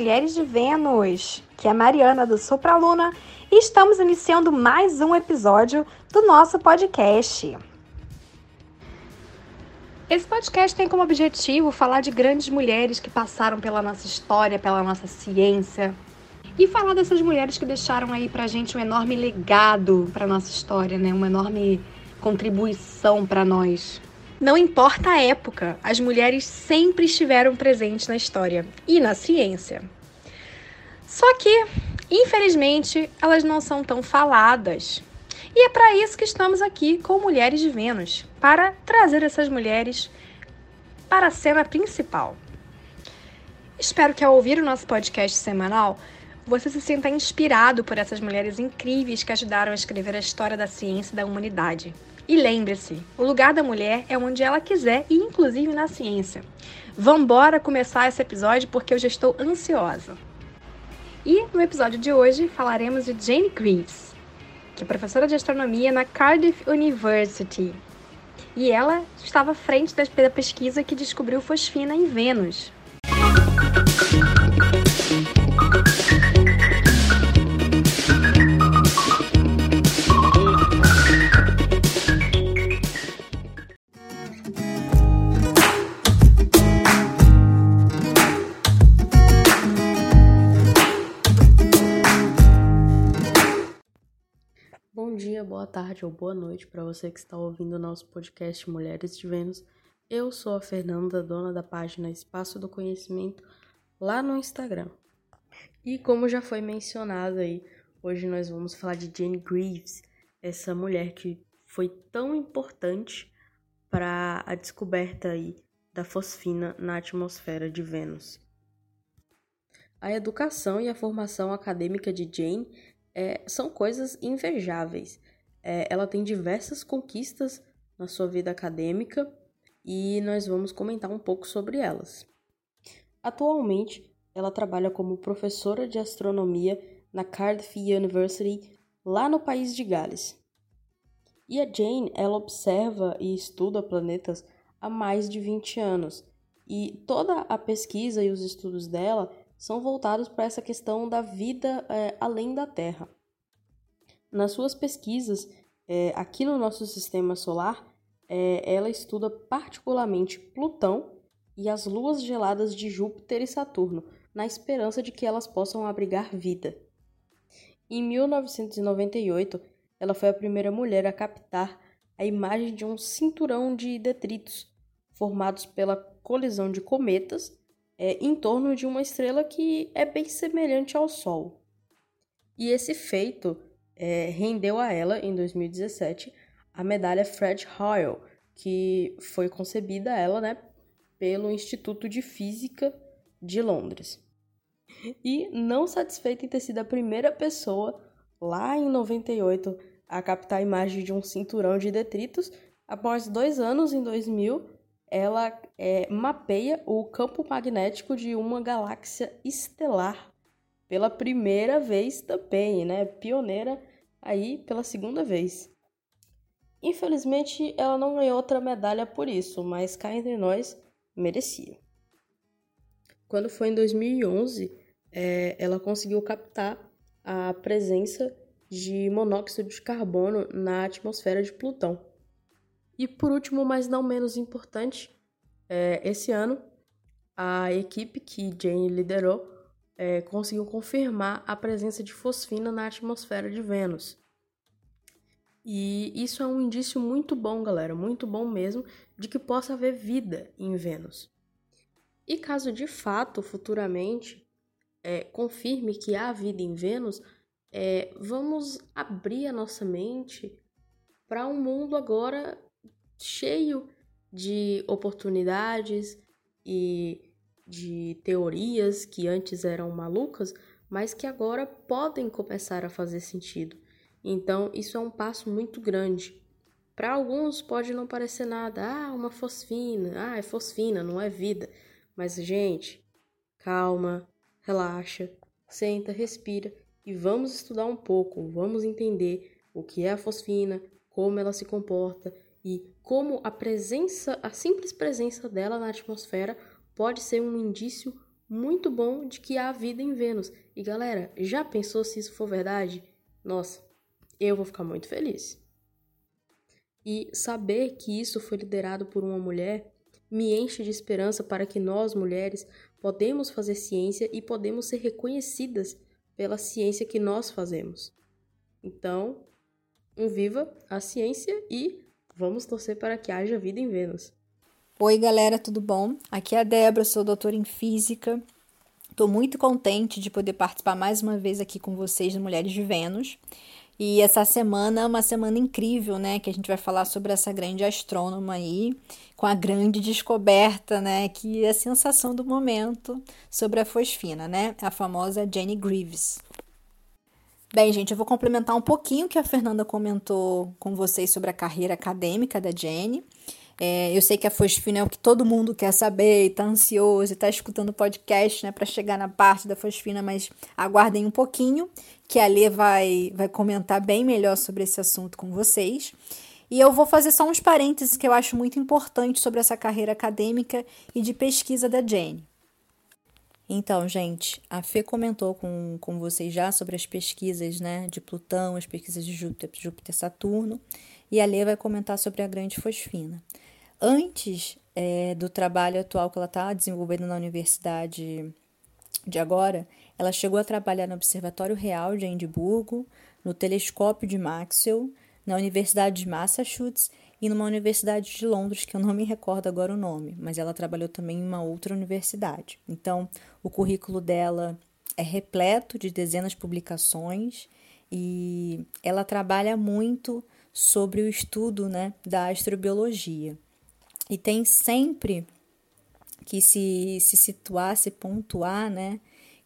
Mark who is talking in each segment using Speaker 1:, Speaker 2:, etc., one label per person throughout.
Speaker 1: Mulheres de Vênus! Que é a Mariana do Sopraluna e estamos iniciando mais um episódio do nosso podcast. Esse podcast tem como objetivo falar de grandes mulheres que passaram pela nossa história, pela nossa ciência, e falar dessas mulheres que deixaram aí pra gente um enorme legado pra nossa história, né? Uma enorme contribuição para nós. Não importa a época, as mulheres sempre estiveram presentes na história e na ciência. Só que, infelizmente, elas não são tão faladas. E é para isso que estamos aqui com Mulheres de Vênus para trazer essas mulheres para a cena principal. Espero que ao ouvir o nosso podcast semanal, você se sinta inspirado por essas mulheres incríveis que ajudaram a escrever a história da ciência e da humanidade. E lembre-se, o lugar da mulher é onde ela quiser e inclusive na ciência. Vambora começar esse episódio porque eu já estou ansiosa. E no episódio de hoje falaremos de Jane Greaves, que é professora de astronomia na Cardiff University. E ela estava à frente da pesquisa que descobriu fosfina em Vênus.
Speaker 2: Tarde ou boa noite para você que está ouvindo o nosso podcast Mulheres de Vênus. Eu sou a Fernanda, dona da página Espaço do Conhecimento lá no Instagram. E como já foi mencionado aí, hoje nós vamos falar de Jane Greaves, essa mulher que foi tão importante para a descoberta aí da fosfina na atmosfera de Vênus. A educação e a formação acadêmica de Jane é, são coisas invejáveis. É, ela tem diversas conquistas na sua vida acadêmica e nós vamos comentar um pouco sobre elas. Atualmente, ela trabalha como professora de astronomia na Cardiff University, lá no país de Gales. E a Jane, ela observa e estuda planetas há mais de 20 anos, e toda a pesquisa e os estudos dela são voltados para essa questão da vida é, além da Terra. Nas suas pesquisas é, aqui no nosso sistema solar, é, ela estuda particularmente Plutão e as luas geladas de Júpiter e Saturno, na esperança de que elas possam abrigar vida. Em 1998, ela foi a primeira mulher a captar a imagem de um cinturão de detritos formados pela colisão de cometas é, em torno de uma estrela que é bem semelhante ao Sol. E esse feito é, rendeu a ela, em 2017, a medalha Fred Hoyle, que foi concebida ela, né, pelo Instituto de Física de Londres. E não satisfeita em ter sido a primeira pessoa, lá em 98, a captar a imagem de um cinturão de detritos, após dois anos, em 2000, ela é, mapeia o campo magnético de uma galáxia estelar pela primeira vez também, né? Pioneira aí pela segunda vez. Infelizmente, ela não ganhou outra medalha por isso, mas cá entre nós, merecia. Quando foi em 2011, é, ela conseguiu captar a presença de monóxido de carbono na atmosfera de Plutão. E por último, mas não menos importante, é, esse ano a equipe que Jane liderou é, conseguiu confirmar a presença de fosfina na atmosfera de Vênus. E isso é um indício muito bom, galera, muito bom mesmo, de que possa haver vida em Vênus. E caso de fato, futuramente, é, confirme que há vida em Vênus, é, vamos abrir a nossa mente para um mundo agora cheio de oportunidades e de teorias que antes eram malucas, mas que agora podem começar a fazer sentido. Então, isso é um passo muito grande. Para alguns pode não parecer nada, ah, uma fosfina, ah, é fosfina, não é vida. Mas, gente, calma, relaxa, senta, respira e vamos estudar um pouco, vamos entender o que é a fosfina, como ela se comporta e como a presença, a simples presença dela na atmosfera pode ser um indício muito bom de que há vida em Vênus. E galera, já pensou se isso for verdade? Nossa, eu vou ficar muito feliz. E saber que isso foi liderado por uma mulher me enche de esperança para que nós, mulheres, podemos fazer ciência e podemos ser reconhecidas pela ciência que nós fazemos. Então, um viva a ciência e vamos torcer para que haja vida em Vênus.
Speaker 3: Oi, galera, tudo bom? Aqui é a Débora, sou doutora em física. Estou muito contente de poder participar mais uma vez aqui com vocês, Mulheres de Vênus. E essa semana é uma semana incrível, né? Que a gente vai falar sobre essa grande astrônoma aí, com a grande descoberta, né? Que é a sensação do momento sobre a fosfina, né? A famosa Jenny Greaves. Bem, gente, eu vou complementar um pouquinho o que a Fernanda comentou com vocês sobre a carreira acadêmica da Jenny. É, eu sei que a fosfina é o que todo mundo quer saber, está ansioso, está escutando o podcast, né, para chegar na parte da fosfina, mas aguardem um pouquinho, que a Lê vai, vai comentar bem melhor sobre esse assunto com vocês. E eu vou fazer só uns parênteses que eu acho muito importante sobre essa carreira acadêmica e de pesquisa da Jane. Então, gente, a Fê comentou com, com vocês já sobre as pesquisas né, de Plutão, as pesquisas de Júpiter, Júpiter Saturno, e a Lê vai comentar sobre a grande fosfina. Antes é, do trabalho atual que ela está desenvolvendo na universidade de agora, ela chegou a trabalhar no Observatório Real de Edimburgo, no Telescópio de Maxwell, na Universidade de Massachusetts e numa universidade de Londres, que eu não me recordo agora o nome, mas ela trabalhou também em uma outra universidade. Então, o currículo dela é repleto de dezenas de publicações e ela trabalha muito sobre o estudo né, da astrobiologia. E tem sempre que se, se situar, se pontuar, né?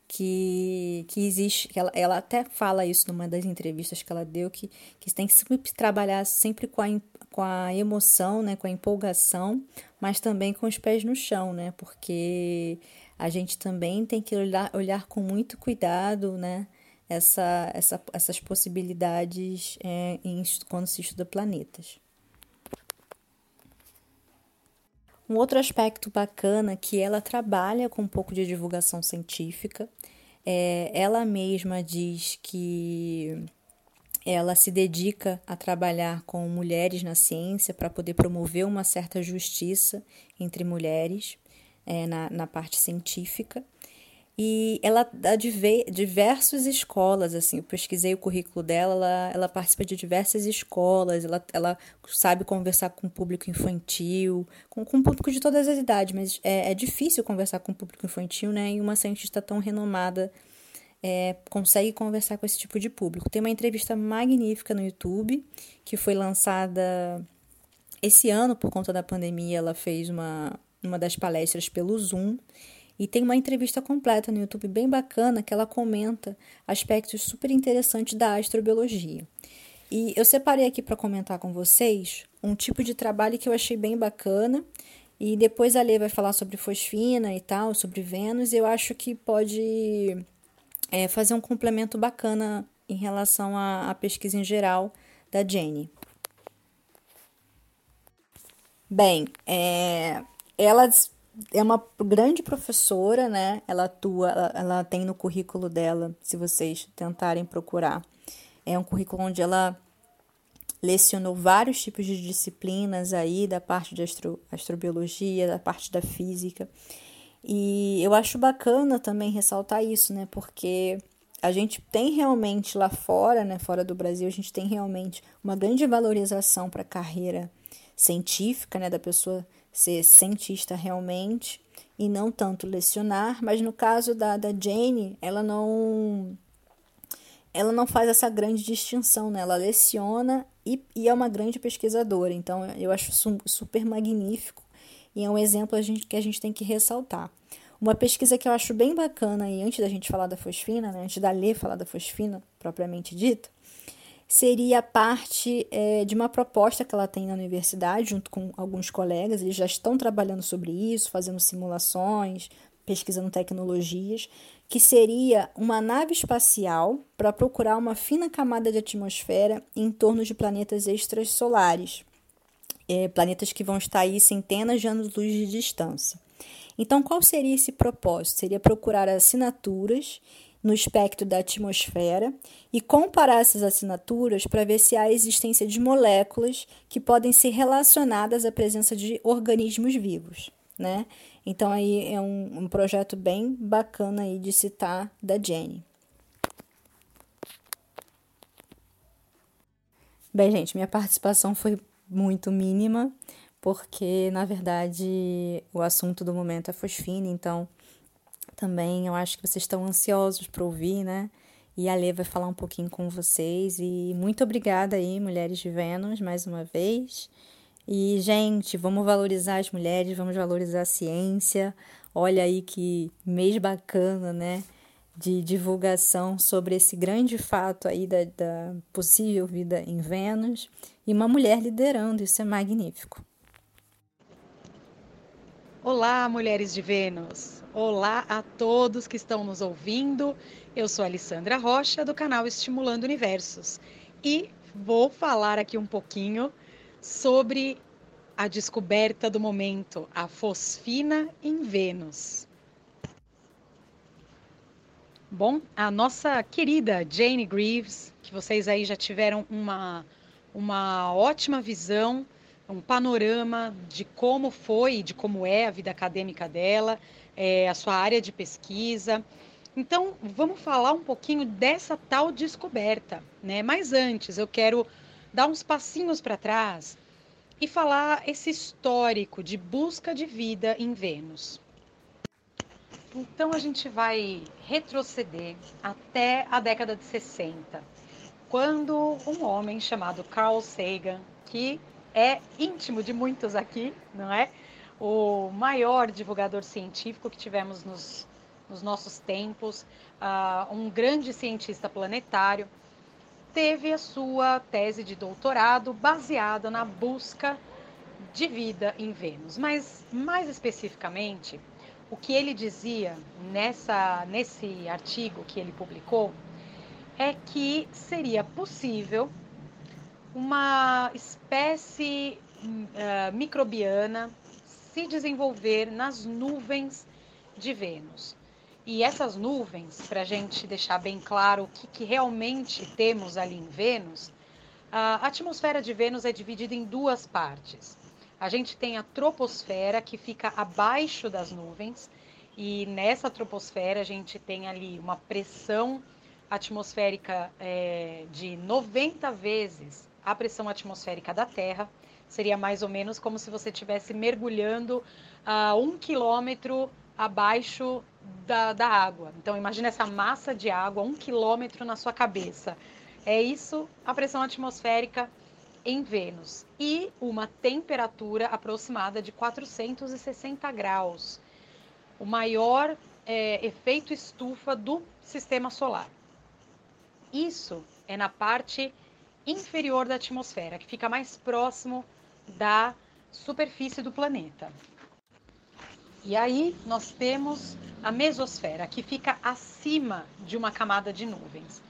Speaker 3: Que, que existe, que ela, ela até fala isso numa das entrevistas que ela deu, que, que tem que sempre trabalhar sempre com a, com a emoção, né, com a empolgação, mas também com os pés no chão, né, porque a gente também tem que olhar, olhar com muito cuidado, né, essa, essa, essas possibilidades é, em, quando se estuda planetas. Um outro aspecto bacana que ela trabalha com um pouco de divulgação científica. É, ela mesma diz que ela se dedica a trabalhar com mulheres na ciência para poder promover uma certa justiça entre mulheres é, na, na parte científica. E ela dá diversas escolas, assim, eu pesquisei o currículo dela, ela, ela participa de diversas escolas, ela, ela sabe conversar com o público infantil, com, com o público de todas as idades, mas é, é difícil conversar com o público infantil, né? E uma cientista tão renomada é, consegue conversar com esse tipo de público. Tem uma entrevista magnífica no YouTube, que foi lançada esse ano por conta da pandemia, ela fez uma, uma das palestras pelo Zoom, e tem uma entrevista completa no YouTube bem bacana que ela comenta aspectos super interessantes da astrobiologia. E eu separei aqui para comentar com vocês um tipo de trabalho que eu achei bem bacana. E depois a Lê vai falar sobre fosfina e tal, sobre Vênus. E eu acho que pode é, fazer um complemento bacana em relação à, à pesquisa em geral da Jenny. Bem, é, elas é uma grande professora, né? Ela atua, ela, ela, tem no currículo dela, se vocês tentarem procurar, é um currículo onde ela lecionou vários tipos de disciplinas aí, da parte de astro, astrobiologia, da parte da física. E eu acho bacana também ressaltar isso, né? Porque a gente tem realmente lá fora, né? Fora do Brasil, a gente tem realmente uma grande valorização para a carreira científica, né? Da pessoa ser cientista realmente e não tanto lecionar, mas no caso da, da Jane, ela não ela não faz essa grande distinção, né? Ela leciona e, e é uma grande pesquisadora. Então, eu acho su super magnífico e é um exemplo a gente, que a gente tem que ressaltar. Uma pesquisa que eu acho bem bacana, e antes da gente falar da fosfina, né, antes da Lê falar da fosfina propriamente dita, seria parte é, de uma proposta que ela tem na universidade, junto com alguns colegas. Eles já estão trabalhando sobre isso, fazendo simulações, pesquisando tecnologias, que seria uma nave espacial para procurar uma fina camada de atmosfera em torno de planetas extrasolares, é, planetas que vão estar aí centenas de anos-luz de distância. Então, qual seria esse propósito? Seria procurar assinaturas no espectro da atmosfera e comparar essas assinaturas para ver se há existência de moléculas que podem ser relacionadas à presença de organismos vivos, né? Então aí é um, um projeto bem bacana aí de citar da Jenny. Bem, gente, minha participação foi muito mínima, porque na verdade o assunto do momento é fosfina, então também eu acho que vocês estão ansiosos para ouvir, né? E a Lê vai falar um pouquinho com vocês. E muito obrigada aí, Mulheres de Vênus, mais uma vez. E, gente, vamos valorizar as mulheres, vamos valorizar a ciência. Olha aí que mês bacana, né? De divulgação sobre esse grande fato aí da, da possível vida em Vênus. E uma mulher liderando, isso é magnífico.
Speaker 4: Olá, mulheres de Vênus! Olá a todos que estão nos ouvindo. Eu sou Alessandra Rocha, do canal Estimulando Universos, e vou falar aqui um pouquinho sobre a descoberta do momento, a fosfina em Vênus. Bom, a nossa querida Jane Greaves, que vocês aí já tiveram uma, uma ótima visão, um panorama de como foi, de como é a vida acadêmica dela, é, a sua área de pesquisa. Então, vamos falar um pouquinho dessa tal descoberta, né? Mas antes, eu quero dar uns passinhos para trás e falar esse histórico de busca de vida em Vênus. Então, a gente vai retroceder até a década de 60, quando um homem chamado Carl Sagan, que é íntimo de muitos aqui, não é? o maior divulgador científico que tivemos nos, nos nossos tempos, uh, um grande cientista planetário, teve a sua tese de doutorado baseada na busca de vida em Vênus. Mas, mais especificamente, o que ele dizia nessa, nesse artigo que ele publicou é que seria possível uma espécie uh, microbiana se desenvolver nas nuvens de Vênus. E essas nuvens, para a gente deixar bem claro o que, que realmente temos ali em Vênus, a atmosfera de Vênus é dividida em duas partes. A gente tem a troposfera, que fica abaixo das nuvens, e nessa troposfera a gente tem ali uma pressão atmosférica é, de 90 vezes a pressão atmosférica da Terra seria mais ou menos como se você estivesse mergulhando a uh, um quilômetro abaixo da, da água. Então, imagine essa massa de água, um quilômetro na sua cabeça. É isso a pressão atmosférica em Vênus. E uma temperatura aproximada de 460 graus. O maior é, efeito estufa do sistema solar. Isso é na parte inferior da atmosfera, que fica mais próximo da superfície do planeta. E aí nós temos a mesosfera, que fica acima de uma camada de nuvens.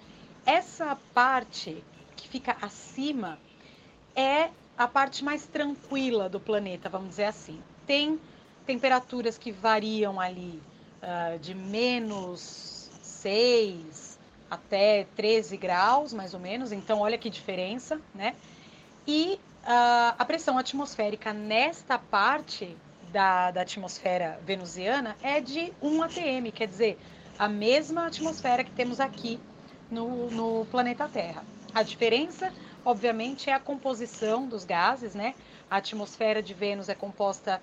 Speaker 4: Essa parte que fica acima é a parte mais tranquila do planeta, vamos dizer assim. Tem temperaturas que variam ali uh, de menos 6 até 13 graus, mais ou menos. Então, olha que diferença, né? E uh, a pressão atmosférica nesta parte da, da atmosfera venusiana é de 1 atm, quer dizer, a mesma atmosfera que temos aqui no, no planeta Terra. A diferença, obviamente, é a composição dos gases, né? A atmosfera de Vênus é composta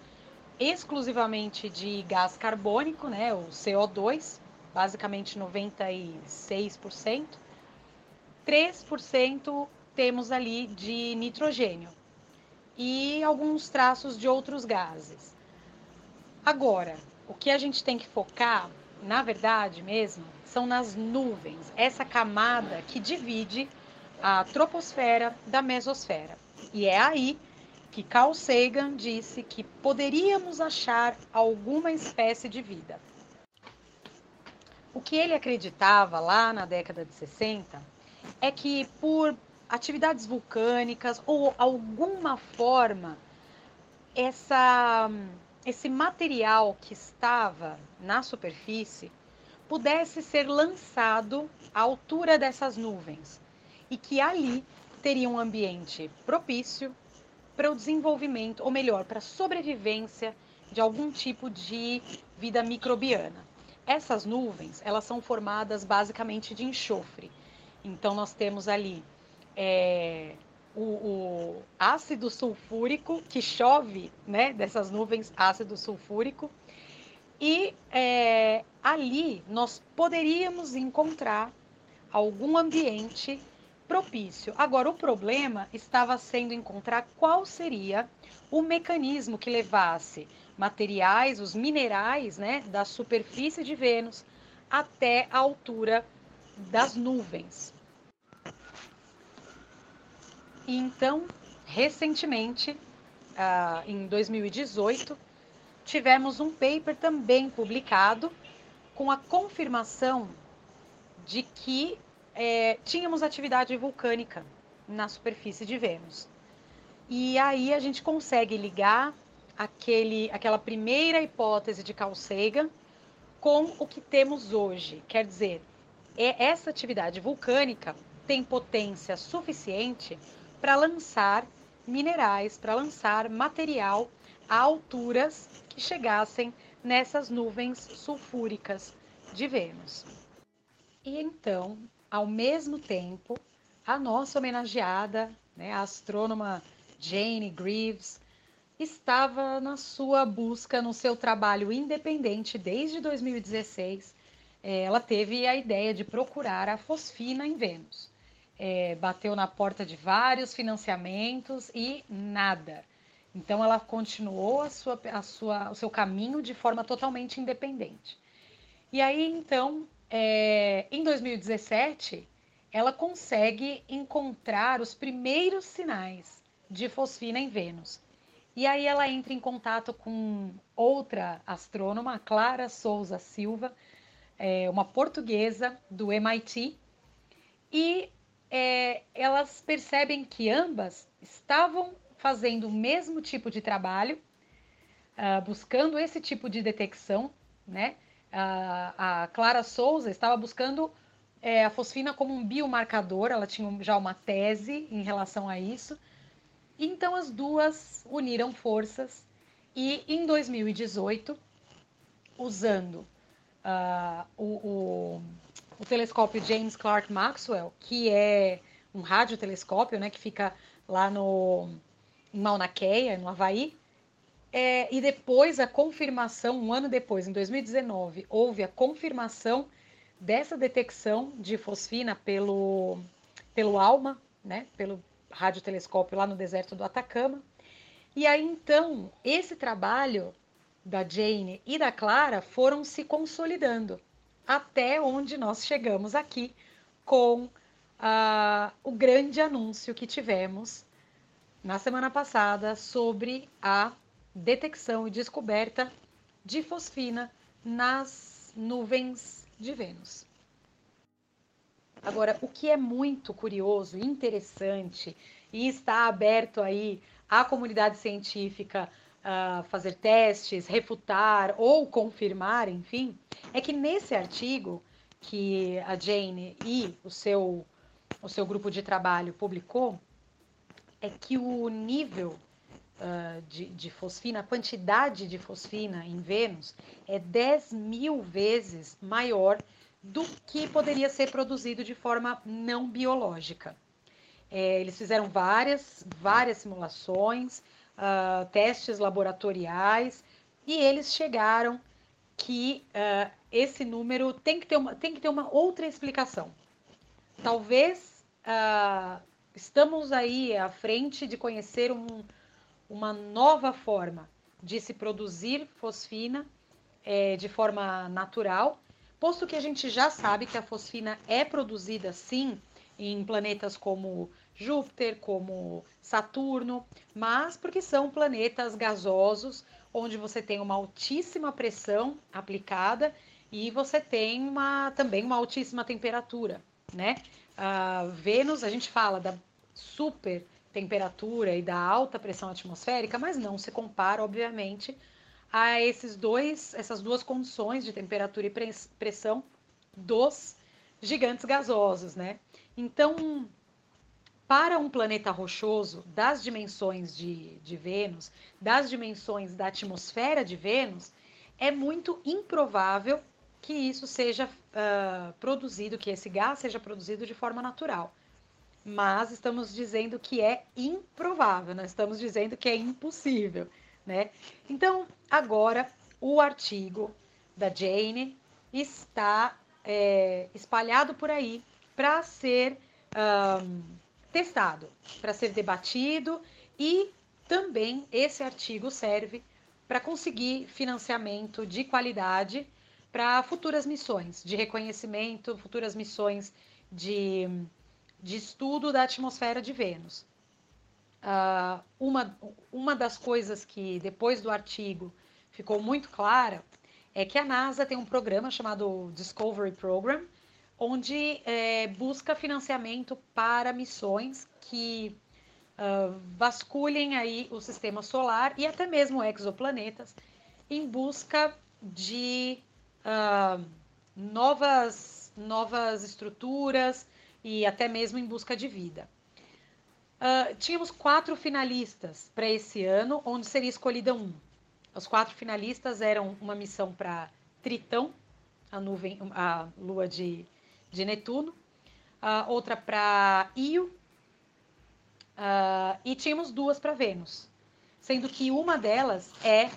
Speaker 4: exclusivamente de gás carbônico, né? O CO2, basicamente 96%. 3% temos ali de nitrogênio e alguns traços de outros gases. Agora, o que a gente tem que focar, na verdade mesmo, são nas nuvens, essa camada que divide a troposfera da mesosfera. E é aí que Carl Sagan disse que poderíamos achar alguma espécie de vida. O que ele acreditava lá na década de 60 é que por atividades vulcânicas ou alguma forma essa esse material que estava na superfície pudesse ser lançado à altura dessas nuvens e que ali teria um ambiente propício para o desenvolvimento, ou melhor, para a sobrevivência de algum tipo de vida microbiana. Essas nuvens, elas são formadas basicamente de enxofre. Então nós temos ali é, o, o, ácido sulfúrico que chove, né, dessas nuvens ácido sulfúrico, e é, ali nós poderíamos encontrar algum ambiente propício. Agora, o problema estava sendo encontrar qual seria o mecanismo que levasse materiais, os minerais, né, da superfície de Vênus até a altura das nuvens. E então, recentemente, uh, em 2018, tivemos um paper também publicado com a confirmação de que é, tínhamos atividade vulcânica na superfície de Vênus. E aí a gente consegue ligar aquele, aquela primeira hipótese de Carl Sagan com o que temos hoje. Quer dizer, é, essa atividade vulcânica tem potência suficiente para lançar minerais, para lançar material a alturas que chegassem nessas nuvens sulfúricas de Vênus. E então, ao mesmo tempo, a nossa homenageada, né, a astrônoma Jane Greaves, estava na sua busca, no seu trabalho independente desde 2016. É, ela teve a ideia de procurar a fosfina em Vênus é, bateu na porta de vários financiamentos e nada. Então ela continuou a sua, a sua, o seu caminho de forma totalmente independente. E aí então, é, em 2017, ela consegue encontrar os primeiros sinais de fosfina em Vênus. E aí ela entra em contato com outra astrônoma, Clara Souza Silva, é, uma portuguesa do MIT, e é, elas percebem que ambas estavam fazendo o mesmo tipo de trabalho, uh, buscando esse tipo de detecção, né? Uh, a Clara Souza estava buscando é, a fosfina como um biomarcador, ela tinha já uma tese em relação a isso. Então as duas uniram forças e em 2018, usando uh, o, o o telescópio James Clark Maxwell, que é um radiotelescópio, né, que fica lá no em Mauna Kea, no Havaí. É, e depois a confirmação, um ano depois, em 2019, houve a confirmação dessa detecção de fosfina pelo, pelo ALMA, né, pelo radiotelescópio lá no deserto do Atacama. E aí então, esse trabalho da Jane e da Clara foram se consolidando até onde nós chegamos aqui com uh, o grande anúncio que tivemos na semana passada sobre a detecção e descoberta de fosfina nas nuvens de Vênus. Agora, o que é muito curioso, interessante e está aberto aí à comunidade científica uh, fazer testes, refutar ou confirmar, enfim, é que nesse artigo que a Jane e o seu, o seu grupo de trabalho publicou, é que o nível uh, de, de fosfina, a quantidade de fosfina em Vênus é 10 mil vezes maior do que poderia ser produzido de forma não biológica. É, eles fizeram várias, várias simulações, uh, testes laboratoriais, e eles chegaram que uh, esse número tem que, ter uma, tem que ter uma outra explicação. Talvez uh, estamos aí à frente de conhecer um, uma nova forma de se produzir fosfina é, de forma natural, posto que a gente já sabe que a fosfina é produzida sim em planetas como Júpiter, como Saturno, mas porque são planetas gasosos, onde você tem uma altíssima pressão aplicada e você tem uma, também uma altíssima temperatura, né? A Vênus, a gente fala da super temperatura e da alta pressão atmosférica, mas não se compara, obviamente, a esses dois, essas duas condições de temperatura e pressão dos gigantes gasosos, né? Então, para um planeta rochoso das dimensões de, de Vênus, das dimensões da atmosfera de Vênus, é muito improvável que isso seja uh, produzido, que esse gás seja produzido de forma natural. Mas estamos dizendo que é improvável, nós estamos dizendo que é impossível, né? Então, agora, o artigo da Jane está é, espalhado por aí para ser um, testado, para ser debatido e também esse artigo serve para conseguir financiamento de qualidade para futuras missões de reconhecimento, futuras missões de, de estudo da atmosfera de Vênus. Uh, uma, uma das coisas que depois do artigo ficou muito clara é que a NASA tem um programa chamado Discovery Program, onde é, busca financiamento para missões que uh, vasculhem aí o sistema solar e até mesmo exoplanetas em busca de uh, novas, novas estruturas e até mesmo em busca de vida. Uh, tínhamos quatro finalistas para esse ano, onde seria escolhida um. Os quatro finalistas eram uma missão para Tritão, a nuvem, a lua de, de Netuno, uh, outra para Io, uh, e tínhamos duas para Vênus, sendo que uma delas é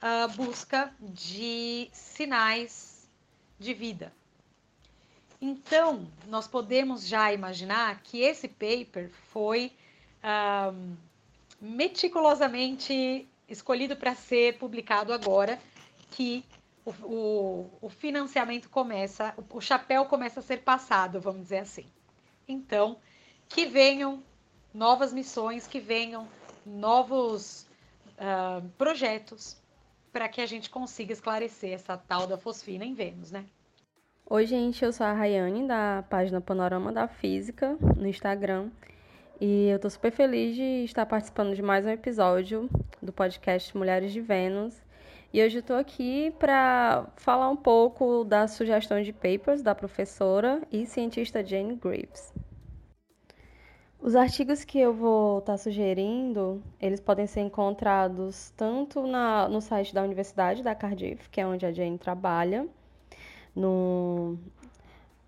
Speaker 4: a busca de sinais de vida. Então, nós podemos já imaginar que esse paper foi um, meticulosamente escolhido para ser publicado agora, que o, o, o, financiamento começa, o, o chapéu começa a ser passado, vamos dizer assim. Então, que venham novas missões, que venham novos uh, projetos para que a gente consiga esclarecer essa tal da fosfina em Vênus, né?
Speaker 5: Oi, gente, eu sou a Rayane, da página Panorama da Física, no Instagram. E eu tô super feliz de estar participando de mais um episódio do podcast Mulheres de Vênus. E hoje eu tô aqui para falar um pouco das sugestões de papers da professora e cientista Jane Greaves. Os artigos que eu vou estar tá sugerindo, eles podem ser encontrados tanto na, no site da Universidade da Cardiff, que é onde a Jane trabalha, no,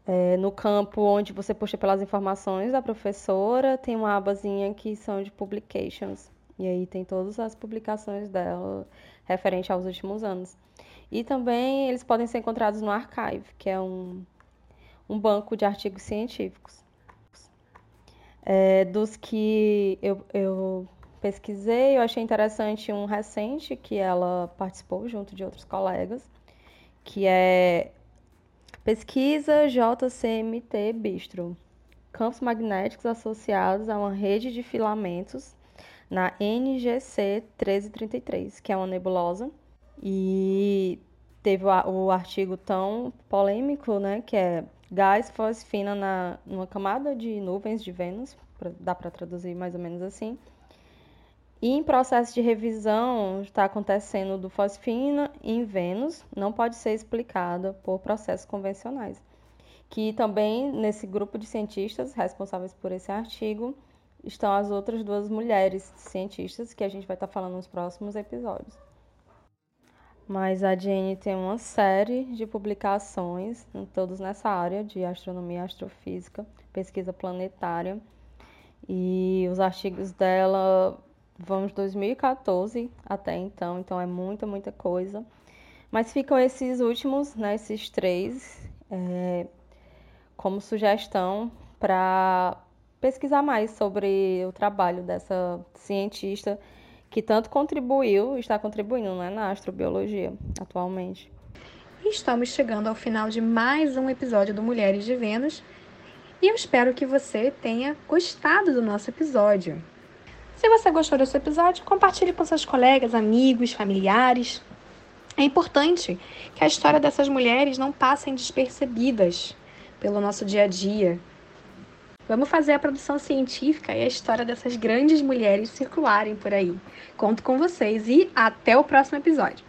Speaker 5: é, no campo onde você puxa pelas informações da professora, tem uma abazinha que são de publications. E aí tem todas as publicações dela referente aos últimos anos. E também eles podem ser encontrados no Archive, que é um, um banco de artigos científicos. É, dos que eu, eu pesquisei, eu achei interessante um recente que ela participou junto de outros colegas, que é Pesquisa JCMT Bistro. Campos magnéticos associados a uma rede de filamentos na NGC 1333, que é uma nebulosa. E teve o, artigo tão polêmico, né, que é gás fosfina na numa camada de nuvens de Vênus, dá para traduzir mais ou menos assim. E em processo de revisão está acontecendo do fosfina em Vênus, não pode ser explicada por processos convencionais. Que também nesse grupo de cientistas responsáveis por esse artigo estão as outras duas mulheres cientistas que a gente vai estar falando nos próximos episódios. Mas a Jane tem uma série de publicações, todos nessa área de astronomia astrofísica, pesquisa planetária. E os artigos dela de 2014 até então, então é muita, muita coisa. Mas ficam esses últimos, né, esses três, é, como sugestão para pesquisar mais sobre o trabalho dessa cientista que tanto contribuiu, está contribuindo né, na astrobiologia atualmente.
Speaker 1: Estamos chegando ao final de mais um episódio do Mulheres de Vênus e eu espero que você tenha gostado do nosso episódio. Se você gostou desse episódio, compartilhe com seus colegas, amigos, familiares. É importante que a história dessas mulheres não passem despercebidas pelo nosso dia a dia, Vamos fazer a produção científica e a história dessas grandes mulheres circularem por aí. Conto com vocês e até o próximo episódio.